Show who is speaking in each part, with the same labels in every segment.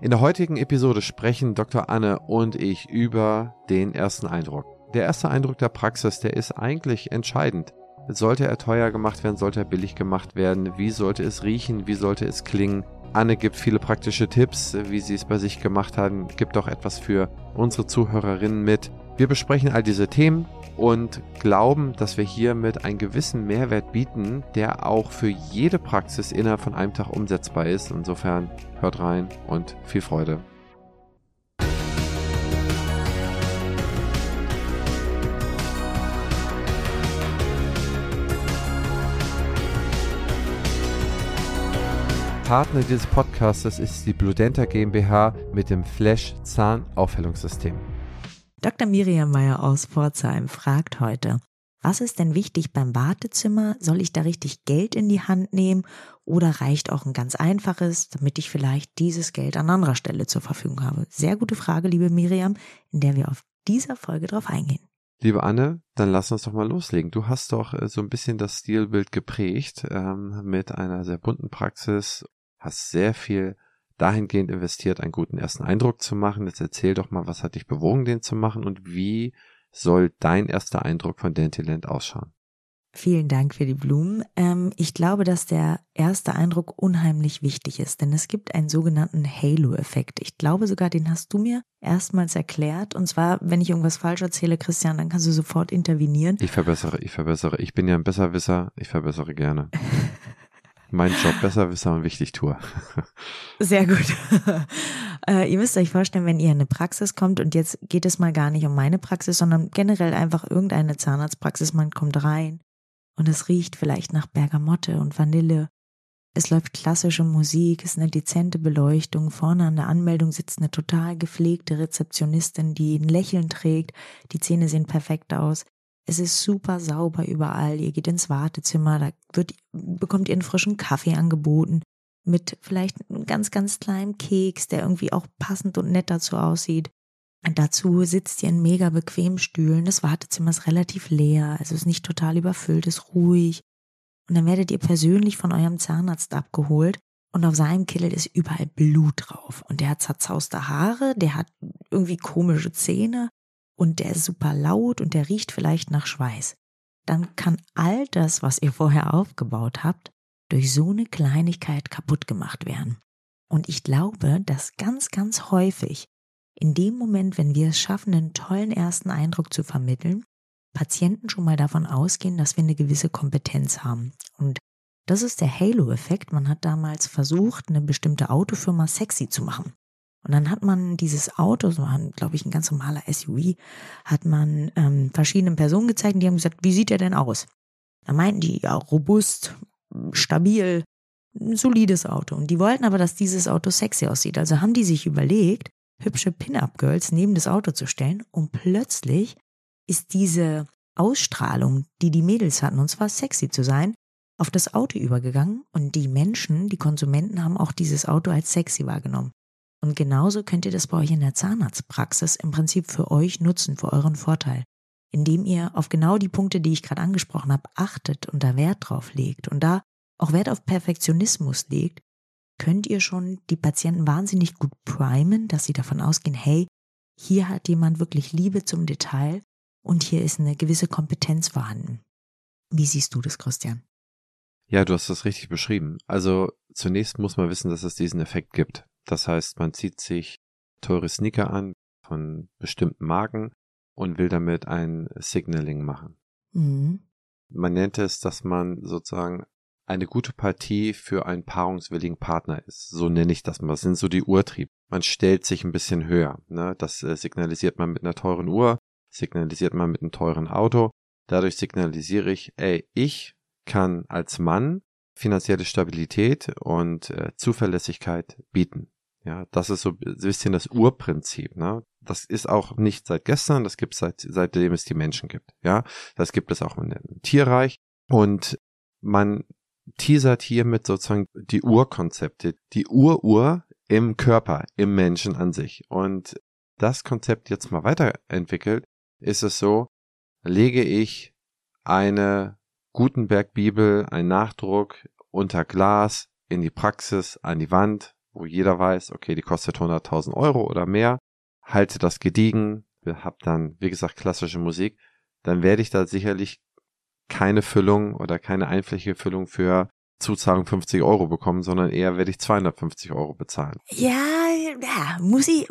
Speaker 1: In der heutigen Episode sprechen Dr. Anne und ich über den ersten Eindruck. Der erste Eindruck der Praxis, der ist eigentlich entscheidend. Sollte er teuer gemacht werden, sollte er billig gemacht werden, wie sollte es riechen, wie sollte es klingen. Anne gibt viele praktische Tipps, wie sie es bei sich gemacht haben, gibt auch etwas für unsere Zuhörerinnen mit. Wir besprechen all diese Themen und glauben, dass wir hiermit einen gewissen Mehrwert bieten, der auch für jede Praxis innerhalb von einem Tag umsetzbar ist. Insofern hört rein und viel Freude. Partner dieses Podcasts ist die Bludenta GmbH mit dem Flash Zahnaufhellungssystem.
Speaker 2: Dr. Miriam Meyer aus Pforzheim fragt heute, was ist denn wichtig beim Wartezimmer? Soll ich da richtig Geld in die Hand nehmen oder reicht auch ein ganz einfaches, damit ich vielleicht dieses Geld an anderer Stelle zur Verfügung habe? Sehr gute Frage, liebe Miriam, in der wir auf dieser Folge drauf eingehen.
Speaker 1: Liebe Anne, dann lass uns doch mal loslegen. Du hast doch äh, so ein bisschen das Stilbild geprägt ähm, mit einer sehr bunten Praxis, hast sehr viel dahingehend investiert, einen guten ersten Eindruck zu machen. Jetzt erzähl doch mal, was hat dich bewogen, den zu machen und wie soll dein erster Eindruck von Dentiland ausschauen?
Speaker 2: Vielen Dank für die Blumen. Ähm, ich glaube, dass der erste Eindruck unheimlich wichtig ist, denn es gibt einen sogenannten Halo-Effekt. Ich glaube sogar, den hast du mir erstmals erklärt. Und zwar, wenn ich irgendwas falsch erzähle, Christian, dann kannst du sofort intervenieren.
Speaker 1: Ich verbessere, ich verbessere. Ich bin ja ein Besserwisser. Ich verbessere gerne. mein Job besser wissen und wichtig tue.
Speaker 2: Sehr gut. äh, ihr müsst euch vorstellen, wenn ihr in eine Praxis kommt und jetzt geht es mal gar nicht um meine Praxis, sondern generell einfach irgendeine Zahnarztpraxis, man kommt rein und es riecht vielleicht nach Bergamotte und Vanille. Es läuft klassische Musik, es ist eine dezente Beleuchtung. Vorne an der Anmeldung sitzt eine total gepflegte Rezeptionistin, die ein Lächeln trägt. Die Zähne sehen perfekt aus. Es ist super sauber überall. Ihr geht ins Wartezimmer, da wird, bekommt ihr einen frischen Kaffee angeboten mit vielleicht einem ganz, ganz kleinen Keks, der irgendwie auch passend und nett dazu aussieht. Und dazu sitzt ihr in mega bequemen Stühlen. Das Wartezimmer ist relativ leer, also ist nicht total überfüllt, ist ruhig. Und dann werdet ihr persönlich von eurem Zahnarzt abgeholt und auf seinem Kittel ist überall Blut drauf. Und der hat zerzauste Haare, der hat irgendwie komische Zähne und der ist super laut und der riecht vielleicht nach Schweiß, dann kann all das, was ihr vorher aufgebaut habt, durch so eine Kleinigkeit kaputt gemacht werden. Und ich glaube, dass ganz, ganz häufig in dem Moment, wenn wir es schaffen, einen tollen ersten Eindruck zu vermitteln, Patienten schon mal davon ausgehen, dass wir eine gewisse Kompetenz haben. Und das ist der Halo-Effekt. Man hat damals versucht, eine bestimmte Autofirma sexy zu machen. Und dann hat man dieses Auto, so war, glaube ich, ein ganz normaler SUV, hat man ähm, verschiedenen Personen gezeigt und die haben gesagt, wie sieht er denn aus? Da meinten die, ja, robust, stabil, ein solides Auto. Und die wollten aber, dass dieses Auto sexy aussieht. Also haben die sich überlegt, hübsche Pin-Up-Girls neben das Auto zu stellen und plötzlich ist diese Ausstrahlung, die die Mädels hatten, und zwar sexy zu sein, auf das Auto übergegangen und die Menschen, die Konsumenten haben auch dieses Auto als sexy wahrgenommen. Und genauso könnt ihr das bei euch in der Zahnarztpraxis im Prinzip für euch nutzen, für euren Vorteil. Indem ihr auf genau die Punkte, die ich gerade angesprochen habe, achtet und da Wert drauf legt und da auch Wert auf Perfektionismus legt, könnt ihr schon die Patienten wahnsinnig gut primen, dass sie davon ausgehen, hey, hier hat jemand wirklich Liebe zum Detail und hier ist eine gewisse Kompetenz vorhanden. Wie siehst du das, Christian?
Speaker 1: Ja, du hast das richtig beschrieben. Also zunächst muss man wissen, dass es diesen Effekt gibt. Das heißt, man zieht sich teure Sneaker an von bestimmten Marken und will damit ein Signaling machen. Mhm. Man nennt es, dass man sozusagen eine gute Partie für einen paarungswilligen Partner ist. So nenne ich das mal. Das sind so die Urtrieb. Man stellt sich ein bisschen höher. Ne? Das äh, signalisiert man mit einer teuren Uhr, signalisiert man mit einem teuren Auto. Dadurch signalisiere ich, ey, ich kann als Mann finanzielle Stabilität und äh, Zuverlässigkeit bieten. Ja, das ist so ein bisschen das Urprinzip. Ne? Das ist auch nicht seit gestern, das gibt es seit, seitdem es die Menschen gibt. Ja, das gibt es auch im Tierreich. Und man teasert hiermit sozusagen die Urkonzepte, die Uruhr im Körper, im Menschen an sich. Und das Konzept jetzt mal weiterentwickelt, ist es so, lege ich eine Gutenberg-Bibel, einen Nachdruck unter Glas in die Praxis, an die Wand, wo jeder weiß, okay, die kostet 100.000 Euro oder mehr, halte das gediegen, hab dann, wie gesagt, klassische Musik, dann werde ich da sicherlich keine Füllung oder keine einflächige Füllung für Zuzahlung 50 Euro bekommen, sondern eher werde ich 250 Euro bezahlen.
Speaker 2: Ja, ja, muss ich,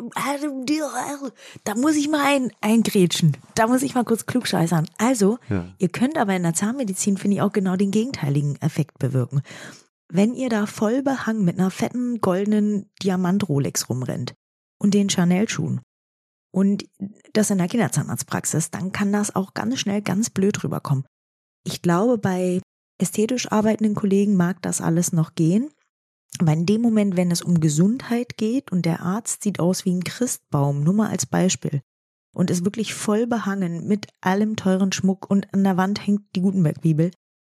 Speaker 2: da muss ich mal ein, eingrätschen. Da muss ich mal kurz klugscheißern. Also, ja. ihr könnt aber in der Zahnmedizin, finde ich, auch genau den gegenteiligen Effekt bewirken. Wenn ihr da voll behangen mit einer fetten goldenen Diamant-Rolex rumrennt und den Chanel-Schuhen und das in der Kinderzahnarztpraxis, dann kann das auch ganz schnell ganz blöd rüberkommen. Ich glaube, bei ästhetisch arbeitenden Kollegen mag das alles noch gehen. Aber in dem Moment, wenn es um Gesundheit geht und der Arzt sieht aus wie ein Christbaum, nur mal als Beispiel, und ist wirklich voll behangen mit allem teuren Schmuck und an der Wand hängt die Gutenberg-Bibel,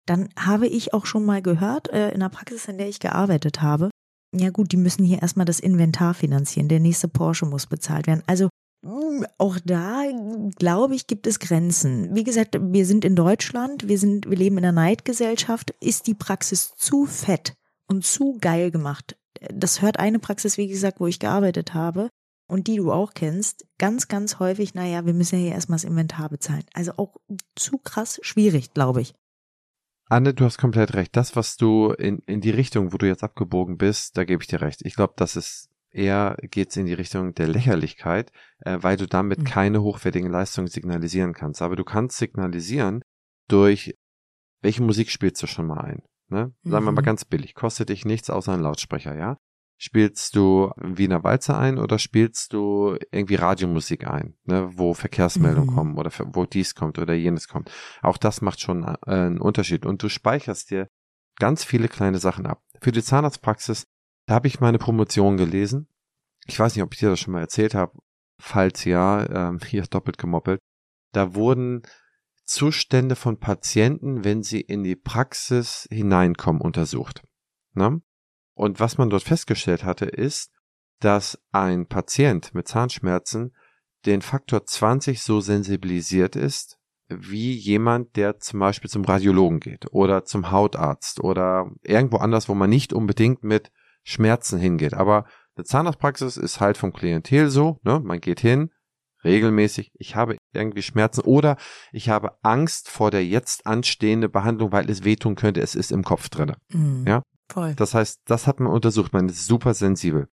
Speaker 2: dann habe ich auch schon mal gehört, äh, in der Praxis, in der ich gearbeitet habe, ja gut, die müssen hier erstmal das Inventar finanzieren, der nächste Porsche muss bezahlt werden. Also hm, auch da, glaube ich, gibt es Grenzen. Wie gesagt, wir sind in Deutschland, wir sind, wir leben in einer Neidgesellschaft. Ist die Praxis zu fett und zu geil gemacht? Das hört eine Praxis, wie gesagt, wo ich gearbeitet habe und die du auch kennst, ganz, ganz häufig, naja, wir müssen ja hier erstmal das Inventar bezahlen. Also auch zu krass schwierig, glaube ich.
Speaker 1: Anne, du hast komplett recht. Das, was du in, in die Richtung, wo du jetzt abgebogen bist, da gebe ich dir recht. Ich glaube, das ist eher geht's in die Richtung der Lächerlichkeit, äh, weil du damit mhm. keine hochwertigen Leistungen signalisieren kannst. Aber du kannst signalisieren durch, welche Musik spielst du schon mal ein? Ne? Sagen wir mal mhm. ganz billig, kostet dich nichts außer ein Lautsprecher, ja? Spielst du Wiener Walzer ein oder spielst du irgendwie Radiomusik ein, ne, wo Verkehrsmeldungen mhm. kommen oder wo dies kommt oder jenes kommt? Auch das macht schon äh, einen Unterschied und du speicherst dir ganz viele kleine Sachen ab. Für die Zahnarztpraxis da habe ich meine Promotion gelesen. Ich weiß nicht, ob ich dir das schon mal erzählt habe. Falls ja, ähm, hier doppelt gemoppelt. Da wurden Zustände von Patienten, wenn sie in die Praxis hineinkommen, untersucht. Ne? Und was man dort festgestellt hatte, ist, dass ein Patient mit Zahnschmerzen den Faktor 20 so sensibilisiert ist, wie jemand, der zum Beispiel zum Radiologen geht oder zum Hautarzt oder irgendwo anders, wo man nicht unbedingt mit Schmerzen hingeht. Aber eine Zahnarztpraxis ist halt vom Klientel so, ne? Man geht hin, regelmäßig, ich habe irgendwie Schmerzen oder ich habe Angst vor der jetzt anstehende Behandlung, weil es wehtun könnte, es ist im Kopf drinne. Mhm, ja? Voll. Das heißt, das hat man untersucht, man ist super sensibel.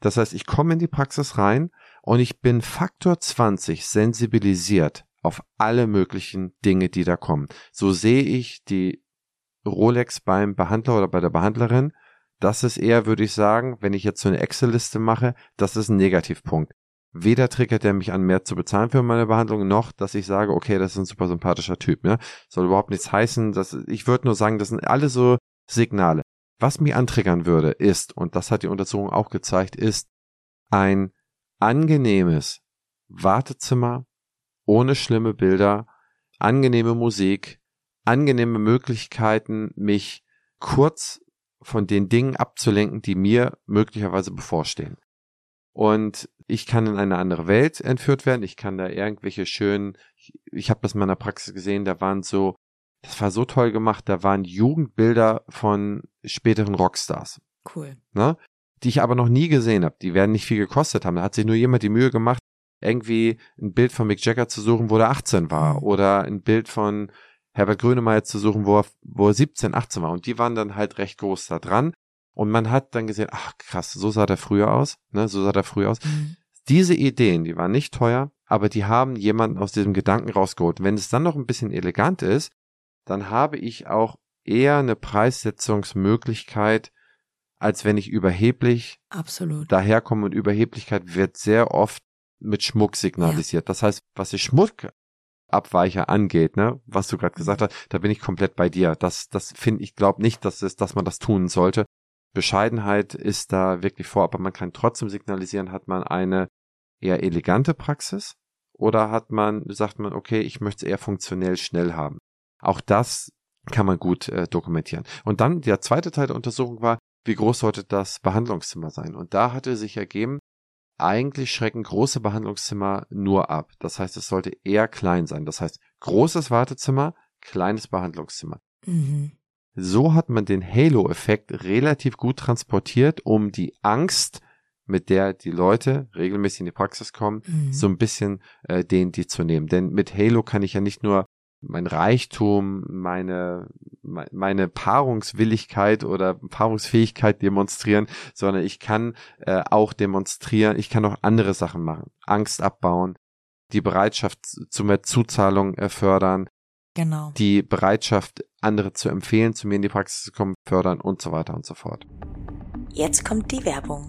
Speaker 1: Das heißt, ich komme in die Praxis rein und ich bin Faktor 20 sensibilisiert auf alle möglichen Dinge, die da kommen. So sehe ich die Rolex beim Behandler oder bei der Behandlerin das ist eher, würde ich sagen, wenn ich jetzt so eine Excel-Liste mache, das ist ein Negativpunkt. Weder triggert er mich an, mehr zu bezahlen für meine Behandlung, noch, dass ich sage, okay, das ist ein super sympathischer Typ. Ne? Soll überhaupt nichts heißen. Dass, ich würde nur sagen, das sind alle so Signale. Was mich antriggern würde, ist, und das hat die Untersuchung auch gezeigt, ist ein angenehmes Wartezimmer ohne schlimme Bilder, angenehme Musik, angenehme Möglichkeiten, mich kurz von den Dingen abzulenken, die mir möglicherweise bevorstehen. Und ich kann in eine andere Welt entführt werden. Ich kann da irgendwelche schönen, ich, ich habe das in meiner Praxis gesehen, da waren so, das war so toll gemacht, da waren Jugendbilder von späteren Rockstars.
Speaker 2: Cool.
Speaker 1: Ne? Die ich aber noch nie gesehen habe. Die werden nicht viel gekostet haben. Da hat sich nur jemand die Mühe gemacht, irgendwie ein Bild von Mick Jagger zu suchen, wo er 18 war. Mhm. Oder ein Bild von Herbert Grönemeyer zu suchen, wo er, wo er 17, 18 war. Und die waren dann halt recht groß da dran. Und man hat dann gesehen, ach krass, so sah der früher aus, ne, so sah der früher aus. Mhm. Diese Ideen, die waren nicht teuer, aber die haben jemanden aus diesem Gedanken rausgeholt. Wenn es dann noch ein bisschen elegant ist, dann habe ich auch eher eine Preissetzungsmöglichkeit, als wenn ich überheblich
Speaker 2: Absolut.
Speaker 1: daherkomme. Und Überheblichkeit wird sehr oft mit Schmuck signalisiert. Ja. Das heißt, was ich Schmuck Abweicher angeht, ne, was du gerade gesagt hast, da bin ich komplett bei dir. Das, das finde ich, glaube nicht, dass es, dass man das tun sollte. Bescheidenheit ist da wirklich vor, aber man kann trotzdem signalisieren, hat man eine eher elegante Praxis oder hat man, sagt man, okay, ich möchte es eher funktionell schnell haben. Auch das kann man gut äh, dokumentieren. Und dann der zweite Teil der Untersuchung war, wie groß sollte das Behandlungszimmer sein? Und da hatte sich ergeben, eigentlich schrecken große Behandlungszimmer nur ab. Das heißt, es sollte eher klein sein. Das heißt, großes Wartezimmer, kleines Behandlungszimmer. Mhm. So hat man den Halo-Effekt relativ gut transportiert, um die Angst, mit der die Leute regelmäßig in die Praxis kommen, mhm. so ein bisschen äh, denen die zu nehmen. Denn mit Halo kann ich ja nicht nur mein Reichtum, meine, meine Paarungswilligkeit oder Paarungsfähigkeit demonstrieren, sondern ich kann äh, auch demonstrieren, ich kann auch andere Sachen machen. Angst abbauen, die Bereitschaft zu mehr Zuzahlung äh, fördern,
Speaker 2: genau.
Speaker 1: die Bereitschaft, andere zu empfehlen, zu mir in die Praxis zu kommen, fördern und so weiter und so fort.
Speaker 2: Jetzt kommt die Werbung.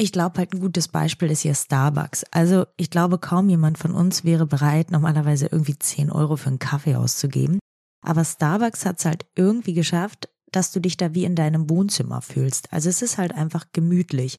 Speaker 2: Ich glaube halt ein gutes Beispiel ist hier Starbucks. Also ich glaube kaum jemand von uns wäre bereit, normalerweise irgendwie 10 Euro für einen Kaffee auszugeben. Aber Starbucks hat es halt irgendwie geschafft, dass du dich da wie in deinem Wohnzimmer fühlst. Also es ist halt einfach gemütlich.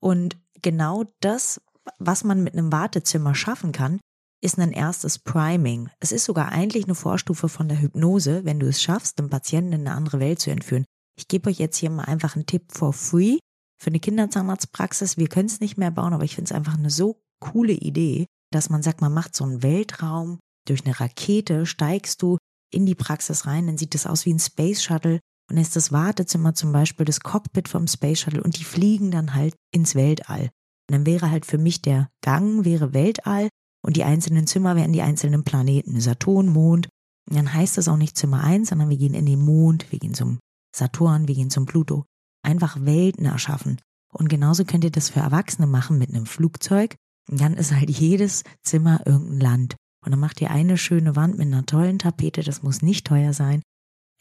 Speaker 2: Und genau das, was man mit einem Wartezimmer schaffen kann, ist ein erstes Priming. Es ist sogar eigentlich eine Vorstufe von der Hypnose, wenn du es schaffst, dem Patienten in eine andere Welt zu entführen. Ich gebe euch jetzt hier mal einfach einen Tipp for free für eine Kinderzahnarztpraxis. Wir können es nicht mehr bauen, aber ich finde es einfach eine so coole Idee, dass man sagt, man macht so einen Weltraum, durch eine Rakete steigst du in die Praxis rein, dann sieht es aus wie ein Space Shuttle und ist das Wartezimmer zum Beispiel das Cockpit vom Space Shuttle und die fliegen dann halt ins Weltall. Und dann wäre halt für mich der Gang wäre Weltall und die einzelnen Zimmer wären die einzelnen Planeten, Saturn, Mond. Und dann heißt das auch nicht Zimmer 1, sondern wir gehen in den Mond, wir gehen zum Saturn, wir gehen zum Pluto einfach Welten erschaffen. Und genauso könnt ihr das für Erwachsene machen mit einem Flugzeug. Und dann ist halt jedes Zimmer irgendein Land. Und dann macht ihr eine schöne Wand mit einer tollen Tapete, das muss nicht teuer sein.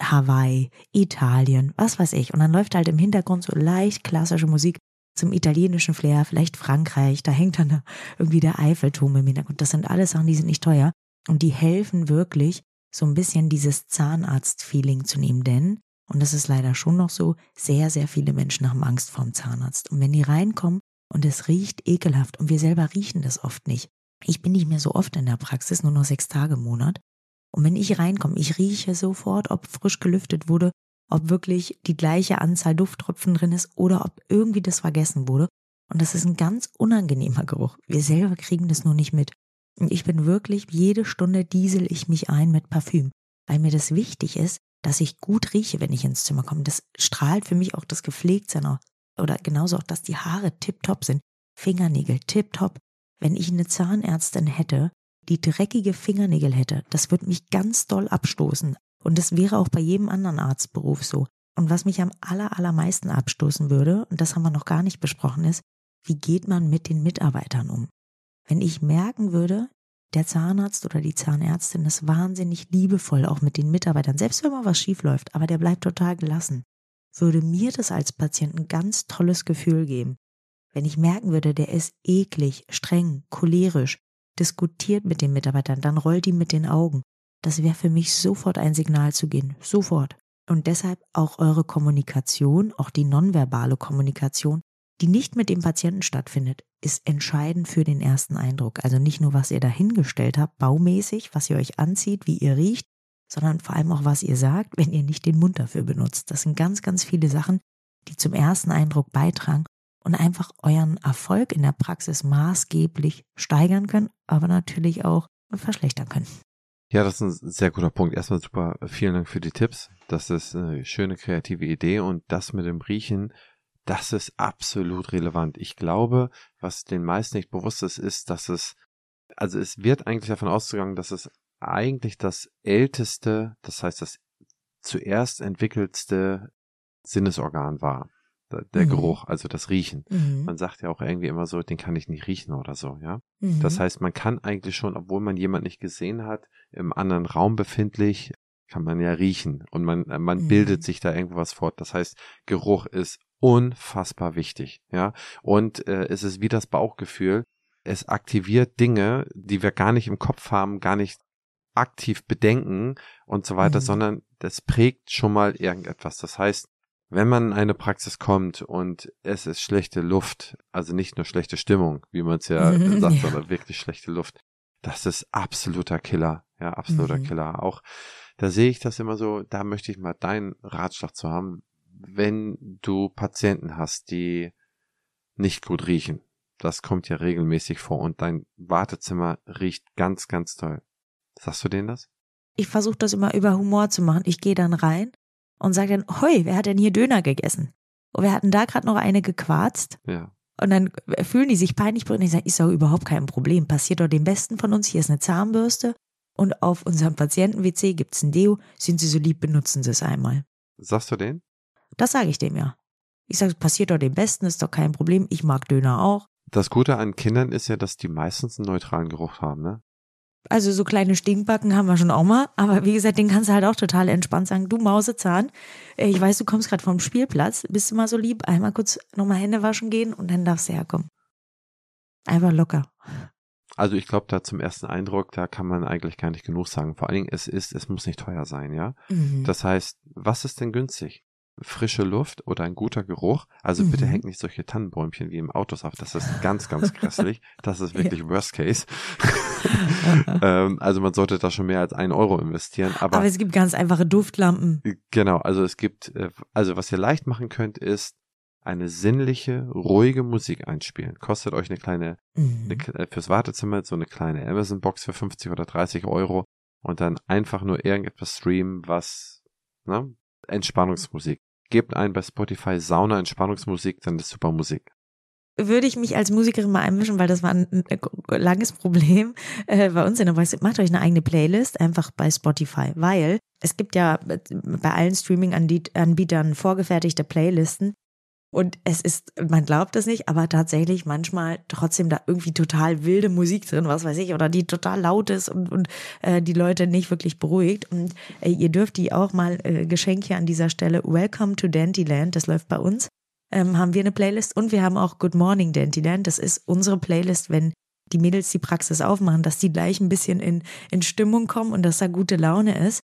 Speaker 2: Hawaii, Italien, was weiß ich. Und dann läuft halt im Hintergrund so leicht klassische Musik zum italienischen Flair, vielleicht Frankreich, da hängt dann irgendwie der Eiffelturm im Hintergrund. Das sind alles Sachen, die sind nicht teuer. Und die helfen wirklich, so ein bisschen dieses Zahnarzt-Feeling zu nehmen. Denn und das ist leider schon noch so, sehr, sehr viele Menschen haben Angst vorm Zahnarzt. Und wenn die reinkommen und es riecht ekelhaft und wir selber riechen das oft nicht. Ich bin nicht mehr so oft in der Praxis, nur noch sechs Tage im Monat. Und wenn ich reinkomme, ich rieche sofort, ob frisch gelüftet wurde, ob wirklich die gleiche Anzahl Dufttropfen drin ist oder ob irgendwie das vergessen wurde. Und das ist ein ganz unangenehmer Geruch. Wir selber kriegen das nur nicht mit. Und ich bin wirklich, jede Stunde diesel ich mich ein mit Parfüm, weil mir das wichtig ist, dass ich gut rieche, wenn ich ins Zimmer komme. Das strahlt für mich auch das Gepflegtsein oder genauso auch, dass die Haare tipptopp sind. Fingernägel tipptopp. Wenn ich eine Zahnärztin hätte, die dreckige Fingernägel hätte, das würde mich ganz doll abstoßen. Und das wäre auch bei jedem anderen Arztberuf so. Und was mich am aller, allermeisten abstoßen würde, und das haben wir noch gar nicht besprochen, ist, wie geht man mit den Mitarbeitern um? Wenn ich merken würde, der Zahnarzt oder die Zahnärztin ist wahnsinnig liebevoll auch mit den Mitarbeitern, selbst wenn mal was schief läuft, aber der bleibt total gelassen. Würde mir das als Patient ein ganz tolles Gefühl geben. Wenn ich merken würde, der ist eklig, streng, cholerisch, diskutiert mit den Mitarbeitern, dann rollt ihm mit den Augen. Das wäre für mich sofort ein Signal zu gehen. Sofort. Und deshalb auch eure Kommunikation, auch die nonverbale Kommunikation, die nicht mit dem Patienten stattfindet, ist entscheidend für den ersten Eindruck. Also nicht nur, was ihr dahingestellt habt, baumäßig, was ihr euch anzieht, wie ihr riecht, sondern vor allem auch, was ihr sagt, wenn ihr nicht den Mund dafür benutzt. Das sind ganz, ganz viele Sachen, die zum ersten Eindruck beitragen und einfach euren Erfolg in der Praxis maßgeblich steigern können, aber natürlich auch verschlechtern können.
Speaker 1: Ja, das ist ein sehr guter Punkt. Erstmal super, vielen Dank für die Tipps. Das ist eine schöne kreative Idee und das mit dem Riechen das ist absolut relevant. Ich glaube, was den meisten nicht bewusst ist, ist, dass es, also es wird eigentlich davon ausgegangen, dass es eigentlich das älteste, das heißt das zuerst entwickelste Sinnesorgan war. Der mhm. Geruch, also das Riechen. Mhm. Man sagt ja auch irgendwie immer so, den kann ich nicht riechen oder so, ja. Mhm. Das heißt, man kann eigentlich schon, obwohl man jemand nicht gesehen hat, im anderen Raum befindlich, kann man ja riechen und man, man bildet mhm. sich da irgendwas fort. Das heißt, Geruch ist unfassbar wichtig, ja. Und äh, es ist wie das Bauchgefühl. Es aktiviert Dinge, die wir gar nicht im Kopf haben, gar nicht aktiv bedenken und so weiter,
Speaker 2: Mhm.
Speaker 1: sondern das prägt schon mal irgendetwas. Das heißt, wenn man in eine Praxis kommt und es ist schlechte Luft, also nicht nur schlechte Stimmung, wie man es ja
Speaker 2: Mhm,
Speaker 1: sagt,
Speaker 2: ja.
Speaker 1: sondern wirklich schlechte Luft, das ist absoluter Killer. Ja, absoluter
Speaker 2: Mhm.
Speaker 1: Killer. Auch da sehe ich das immer so, da möchte ich mal deinen Ratschlag zu haben, wenn du Patienten hast, die nicht gut riechen. Das kommt ja regelmäßig vor und dein Wartezimmer riecht ganz, ganz toll. Sagst du denen das?
Speaker 2: Ich versuche das immer über Humor zu machen. Ich gehe dann rein und sage dann, hoi, wer hat denn hier Döner gegessen? Und wir hatten da gerade noch eine gequarzt.
Speaker 1: Ja.
Speaker 2: Und dann fühlen die sich peinlich berührt. Und ich sage, ist doch überhaupt kein Problem. Passiert doch dem Besten von uns. Hier ist eine Zahnbürste. Und auf unserem Patienten-WC gibt's ein Deo. Sind Sie so lieb, benutzen Sie es einmal.
Speaker 1: Sagst du denen?
Speaker 2: Das sage ich dem ja. Ich sage, passiert doch dem Besten, ist doch kein Problem. Ich mag Döner auch.
Speaker 1: Das Gute an Kindern ist ja, dass die meistens einen neutralen Geruch haben, ne?
Speaker 2: Also so kleine Stinkbacken haben wir schon auch mal. Aber wie gesagt, den kannst du halt auch total entspannt sagen. Du Mausezahn, äh, ich weiß, du kommst gerade vom Spielplatz. Bist du mal so lieb, einmal kurz nochmal Hände waschen gehen und dann darfst du herkommen. Einfach locker.
Speaker 1: Also ich glaube, da zum ersten Eindruck, da kann man eigentlich gar nicht genug sagen. Vor allen Dingen, es ist, es muss nicht teuer sein, ja?
Speaker 2: Mhm.
Speaker 1: Das heißt, was ist denn günstig? Frische Luft oder ein guter Geruch? Also bitte
Speaker 2: Mhm.
Speaker 1: hängt nicht solche Tannenbäumchen wie im Autos auf. Das ist ganz, ganz grässlich. Das ist wirklich Worst Case. ähm, also man sollte da schon mehr als ein Euro investieren. Aber,
Speaker 2: Aber es gibt ganz einfache Duftlampen.
Speaker 1: genau, also es gibt, äh, also was ihr leicht machen könnt, ist eine sinnliche, ruhige Musik einspielen. Kostet euch eine kleine
Speaker 2: Mhm.
Speaker 1: eine, äh, fürs Wartezimmer so eine kleine Amazon-Box für 50 oder 30 Euro und dann einfach nur irgendetwas streamen, was, ne? Entspannungsmusik. Gebt ein bei Spotify Sauna Entspannungsmusik, dann ist super Musik.
Speaker 2: Würde ich mich als Musikerin mal einmischen, weil das war ein, ein langes Problem äh, bei uns in der Voice. Macht euch eine eigene Playlist, einfach bei Spotify, weil es gibt ja bei allen Streaming-Anbietern vorgefertigte Playlisten. Und es ist, man glaubt es nicht, aber tatsächlich manchmal trotzdem da irgendwie total wilde Musik drin, was weiß ich, oder die total laut ist und, und äh, die Leute nicht wirklich beruhigt. Und äh, ihr dürft die auch mal, äh, Geschenk hier an dieser Stelle, Welcome to Dandyland, das läuft bei uns, ähm, haben wir eine Playlist und wir haben auch Good Morning Dandyland. Das ist unsere Playlist, wenn die Mädels die Praxis aufmachen, dass die gleich ein bisschen in, in Stimmung kommen und dass da gute Laune ist.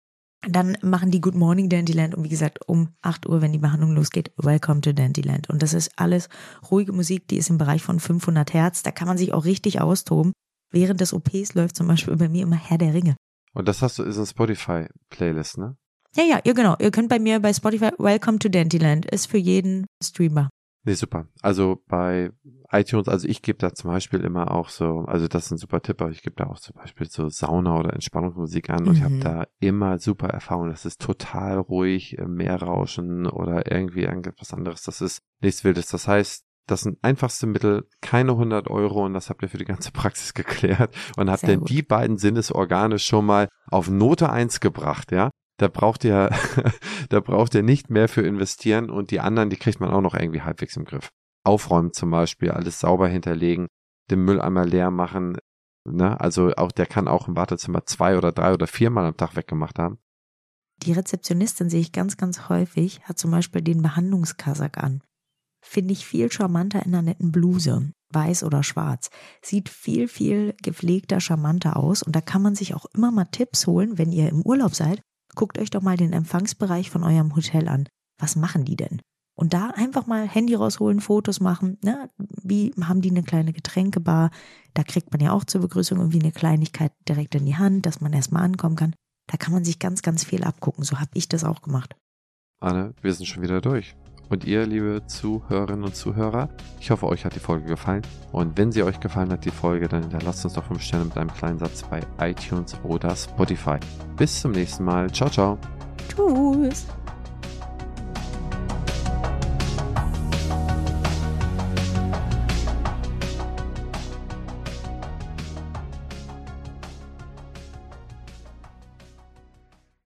Speaker 2: Dann machen die Good Morning Dandyland und wie gesagt, um 8 Uhr, wenn die Behandlung losgeht, Welcome to Dandyland. Und das ist alles ruhige Musik, die ist im Bereich von 500 Hertz. Da kann man sich auch richtig austoben. Während des OPs läuft zum Beispiel bei mir immer Herr der Ringe.
Speaker 1: Und das hast du, ist eine Spotify-Playlist, ne?
Speaker 2: Ja, ja, ja, genau. Ihr könnt bei mir bei Spotify Welcome to Dandyland. Ist für jeden Streamer.
Speaker 1: Nee, super. Also bei iTunes, also ich gebe da zum Beispiel immer auch so, also das ist ein super Tipp, aber ich gebe da auch zum Beispiel so Sauna oder Entspannungsmusik an und ich habe
Speaker 2: Mhm.
Speaker 1: da immer super Erfahrungen. Das ist total ruhig, äh, Meerrauschen oder irgendwie irgendetwas anderes. Das ist nichts Wildes. Das heißt, das sind einfachste Mittel, keine 100 Euro und das habt ihr für die ganze Praxis geklärt und habt dann die beiden Sinnesorgane schon mal auf Note 1 gebracht, ja? Da braucht ihr, da braucht ihr nicht mehr für investieren und die anderen, die kriegt man auch noch irgendwie halbwegs im Griff. Aufräumen zum Beispiel, alles sauber hinterlegen, den Mülleimer leer machen, ne? Also auch, der kann auch im Wartezimmer zwei oder drei oder viermal am Tag weggemacht haben.
Speaker 2: Die Rezeptionistin sehe ich ganz, ganz häufig, hat zum Beispiel den Behandlungskasak an. Finde ich viel charmanter in einer netten Bluse, weiß oder schwarz. Sieht viel, viel gepflegter, charmanter aus und da kann man sich auch immer mal Tipps holen, wenn ihr im Urlaub seid. Guckt euch doch mal den Empfangsbereich von eurem Hotel an. Was machen die denn? Und da einfach mal Handy rausholen, Fotos machen. Ne? Wie haben die eine kleine Getränkebar? Da kriegt man ja auch zur Begrüßung irgendwie eine Kleinigkeit direkt in die Hand, dass man erstmal ankommen kann. Da kann man sich ganz, ganz viel abgucken. So habe ich das auch gemacht.
Speaker 1: Anne, wir sind schon wieder durch. Und ihr, liebe Zuhörerinnen und Zuhörer, ich hoffe, euch hat die Folge gefallen. Und wenn sie euch gefallen hat, die Folge, dann hinterlasst uns doch 5 Sterne mit einem kleinen Satz bei iTunes oder Spotify. Bis zum nächsten Mal. Ciao, ciao.
Speaker 2: Tschüss.